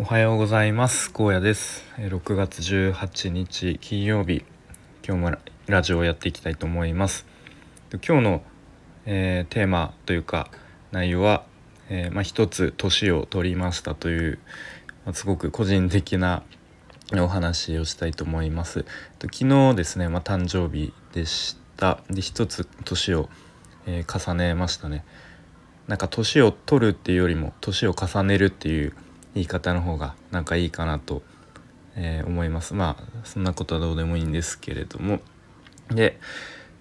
おはようございます。高野です。6月18日金曜日。今日もラジオをやっていきたいと思います。今日の、えー、テーマというか内容は、えー、まあ、一つ年を取りましたという、まあ、すごく個人的なお話をしたいと思います。昨日ですね、まあ、誕生日でした。で一つ年を、えー、重ねましたね。なんか年を取るっていうよりも年を重ねるっていう言い方の方がなんかいいかなと、えー、思います。まあそんなことはどうでもいいんですけれども。で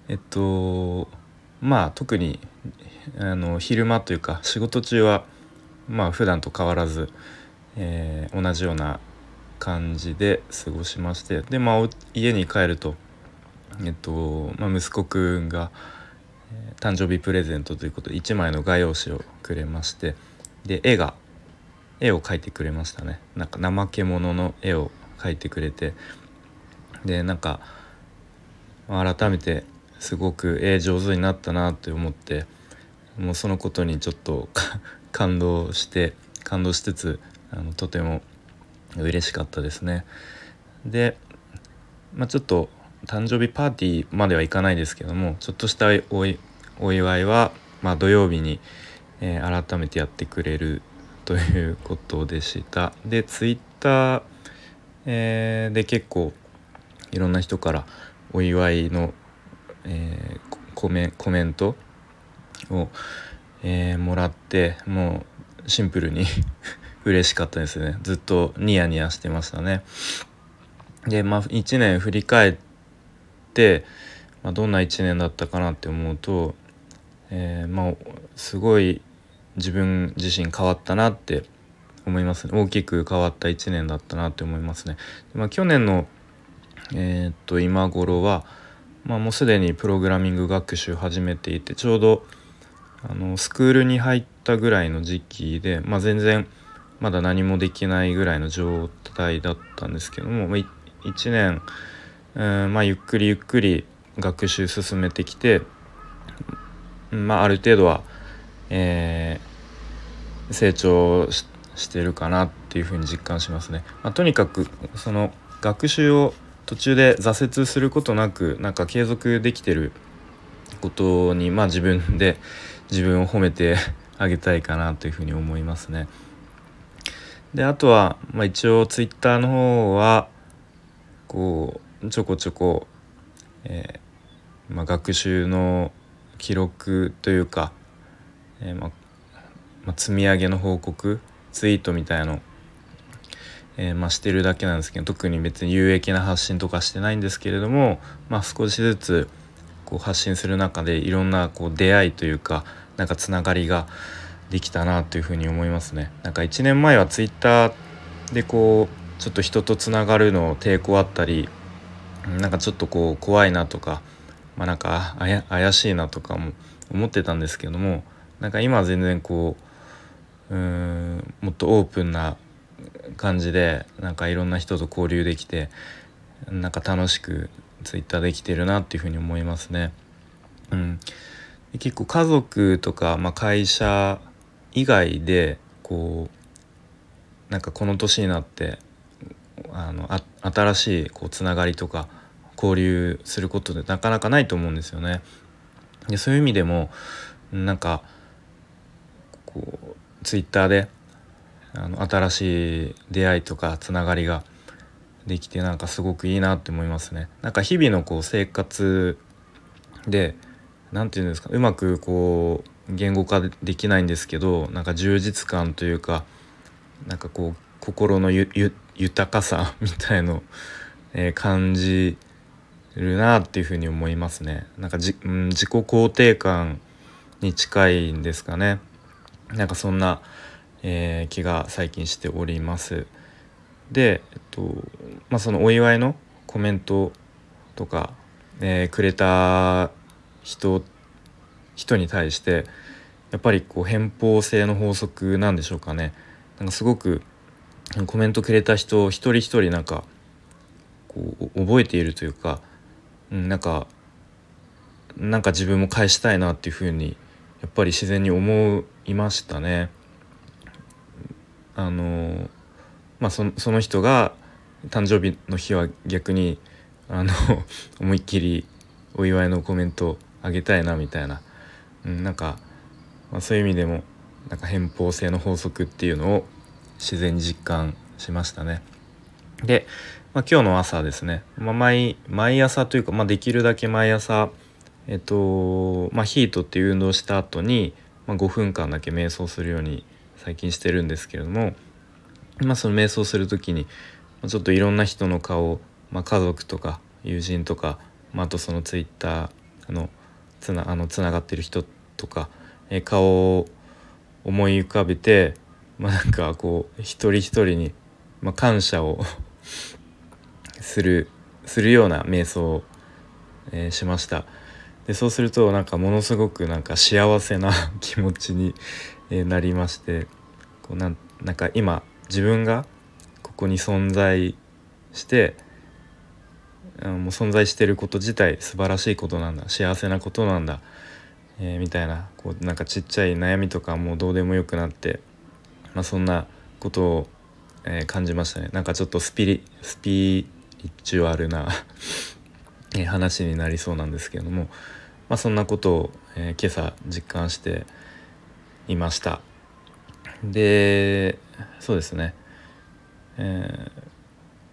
えっとまあ特にあの昼間というか仕事中はまあ普段と変わらず、えー、同じような感じで過ごしましてでまあ家に帰るとえっと、まあ、息子くんが、誕生日プレゼントということで1枚の画用紙をくれましてで絵が絵を描いてくれましたねなんか怠け者の絵を描いてくれてでなんか改めてすごく絵上手になったなって思ってもうそのことにちょっと 感動して感動しつつあのとても嬉しかったですね。で、まあ、ちょっと誕生日パーティーまではいかないですけどもちょっとしたお祝いは、まあ、土曜日に、えー、改めてやってくれるということでした。でツイッター、えー、で結構いろんな人からお祝いの、えー、コメコメントを、えー、もらってもうシンプルに 嬉しかったですねずっとニヤニヤしてましたね。でまあ1年振り返って、まあ、どんな1年だったかなって思うと、えー、まあすごい自分自身変わったなって思いますね大きく変わった1年だったなって思いますね。まあ、去年の、えー、っと今頃は、まあ、もうすでにプログラミング学習始めていてちょうどあのスクールに入ったぐらいの時期で、まあ、全然まだ何もできないぐらいの状態だったんですけども、まあ、1年、うんまあ、ゆっくりゆっくり学習進めてきて、まあ、ある程度はえー、成長してるかなっていうふうに実感しますね。まあ、とにかくその学習を途中で挫折することなくなんか継続できてることにまあ自分で自分を褒めてあげたいかなというふうに思いますね。であとは、まあ、一応ツイッターの方はこうちょこちょこ、えーまあ、学習の記録というかえー、まま積み上げの報告ツイートみたいの、えー、ましてるだけなんですけど特に別に有益な発信とかしてないんですけれども、ま、少しずつこう発信する中でいろんなこう出会いというかなんかつながりができたなというふうに思いますね。なんか1年前はツイッターでこうちょっと人とつながるの抵抗あったりなんかちょっとこう怖いなとか、まあ、なんか怪しいなとかも思ってたんですけどもなんか今は全然こううんもっとオープンな感じでなんかいろんな人と交流できてなんか楽しくツイッターできてるなっていうふうに思いますね。うん、結構家族とか、まあ、会社以外でこうなんかこの年になってあのあ新しいこうつながりとか交流することでなかなかないと思うんですよね。でそういう意味でもなんかこうツイッターであの新しい出会いとかつながりができてなんかすごくいいなって思いますね。なんか日々のこう生活で何て言うんですかうまくこう言語化できないんですけどなんか充実感というかなんかこう心の豊かさ みたいの、えー、感じるなっていうふうに思いますね。なんかじ、うん、自己肯定感に近いんですかね。なんかそんな、えー、気が最近しております。で、えっとまあ、そのお祝いのコメントとか、えー、くれた人人に対してやっぱりこう偏方性の法則なんでしょうかね。なんかすごくコメントくれた人一人一人なんかこう覚えているというか、うん、なんかなんか自分も返したいなっていうふうにやっぱり自然に思いましたね。あのまあその人が誕生日の日は逆にあの 思いっきりお祝いのコメントあげたいなみたいな、うん、なんか、まあ、そういう意味でもなんか偏方性の法則っていうのを自然に実感しましたね。で、まあ、今日の朝ですね、まあ、毎毎朝というか、まあ、できるだけ毎朝えっとまあ、ヒートっていう運動した後に、まあ、5分間だけ瞑想するように最近してるんですけれども、まあ、その瞑想する時にちょっといろんな人の顔、まあ、家族とか友人とか、まあ、あとそのツイッターのつなあのつながってる人とか、え顔を思い浮かべて、まあ、なんかこう一人一人に、まあ、感謝を するするような瞑想を、えー、しました。でそうするとなんかものすごくなんか幸せな 気持ちになりましてこうなんなんか今自分がここに存在してもう存在してること自体素晴らしいことなんだ幸せなことなんだ、えー、みたいなこうなんかちっちゃい悩みとかもうどうでもよくなって、まあ、そんなことを、えー、感じましたね。なんかちょっとスピリスピリチュアルな話になりそうなんですけども、まあ、そんなことを、えー、今朝実感していました。でそうですね、えー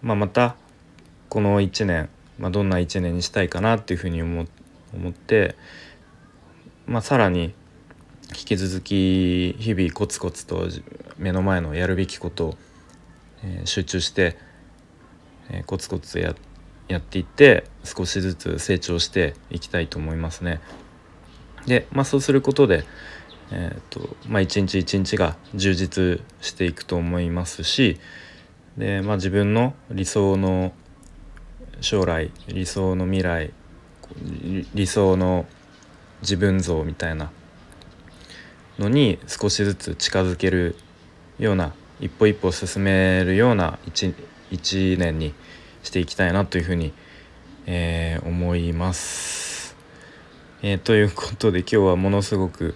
まあ、またこの1年、まあ、どんな1年にしたいかなっていうふうに思思って、まあ、さらに引き続き日々コツコツと目の前のやるべきことを、えー、集中して、えー、コツコツやってやっていって少しずつ成長していきたいと思いますね。で、まあ、そうすることで、えーとまあ、一日一日が充実していくと思いますしで、まあ、自分の理想の将来理想の未来理想の自分像みたいなのに少しずつ近づけるような一歩一歩進めるような 1, 1年にしていきたいなというふうに、えー、思います。えー、ということで今日はものすごく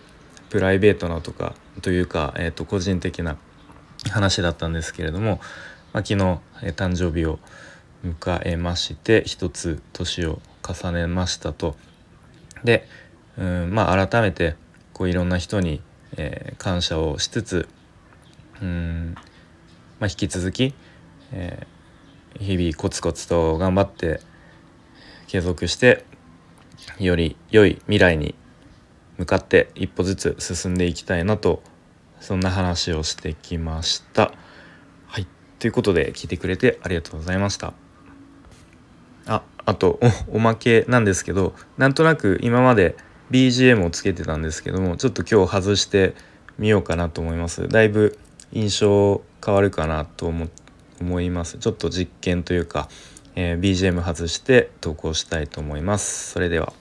プライベートなとかというか、えー、と個人的な話だったんですけれども、まあ、昨日、え、誕生日を迎えまして一つ年を重ねましたと。でうんまあ改めてこういろんな人に、えー、感謝をしつつうん、まあ、引き続き、えー日々コツコツと頑張って継続してより良い未来に向かって一歩ずつ進んでいきたいなとそんな話をしてきました。はいということで聞いてくれてありがとうございました。ああと おまけなんですけどなんとなく今まで BGM をつけてたんですけどもちょっと今日外してみようかなと思います。だいぶ印象変わるかなと思って思います。ちょっと実験というか、えー、BGM 外して投稿したいと思います。それでは。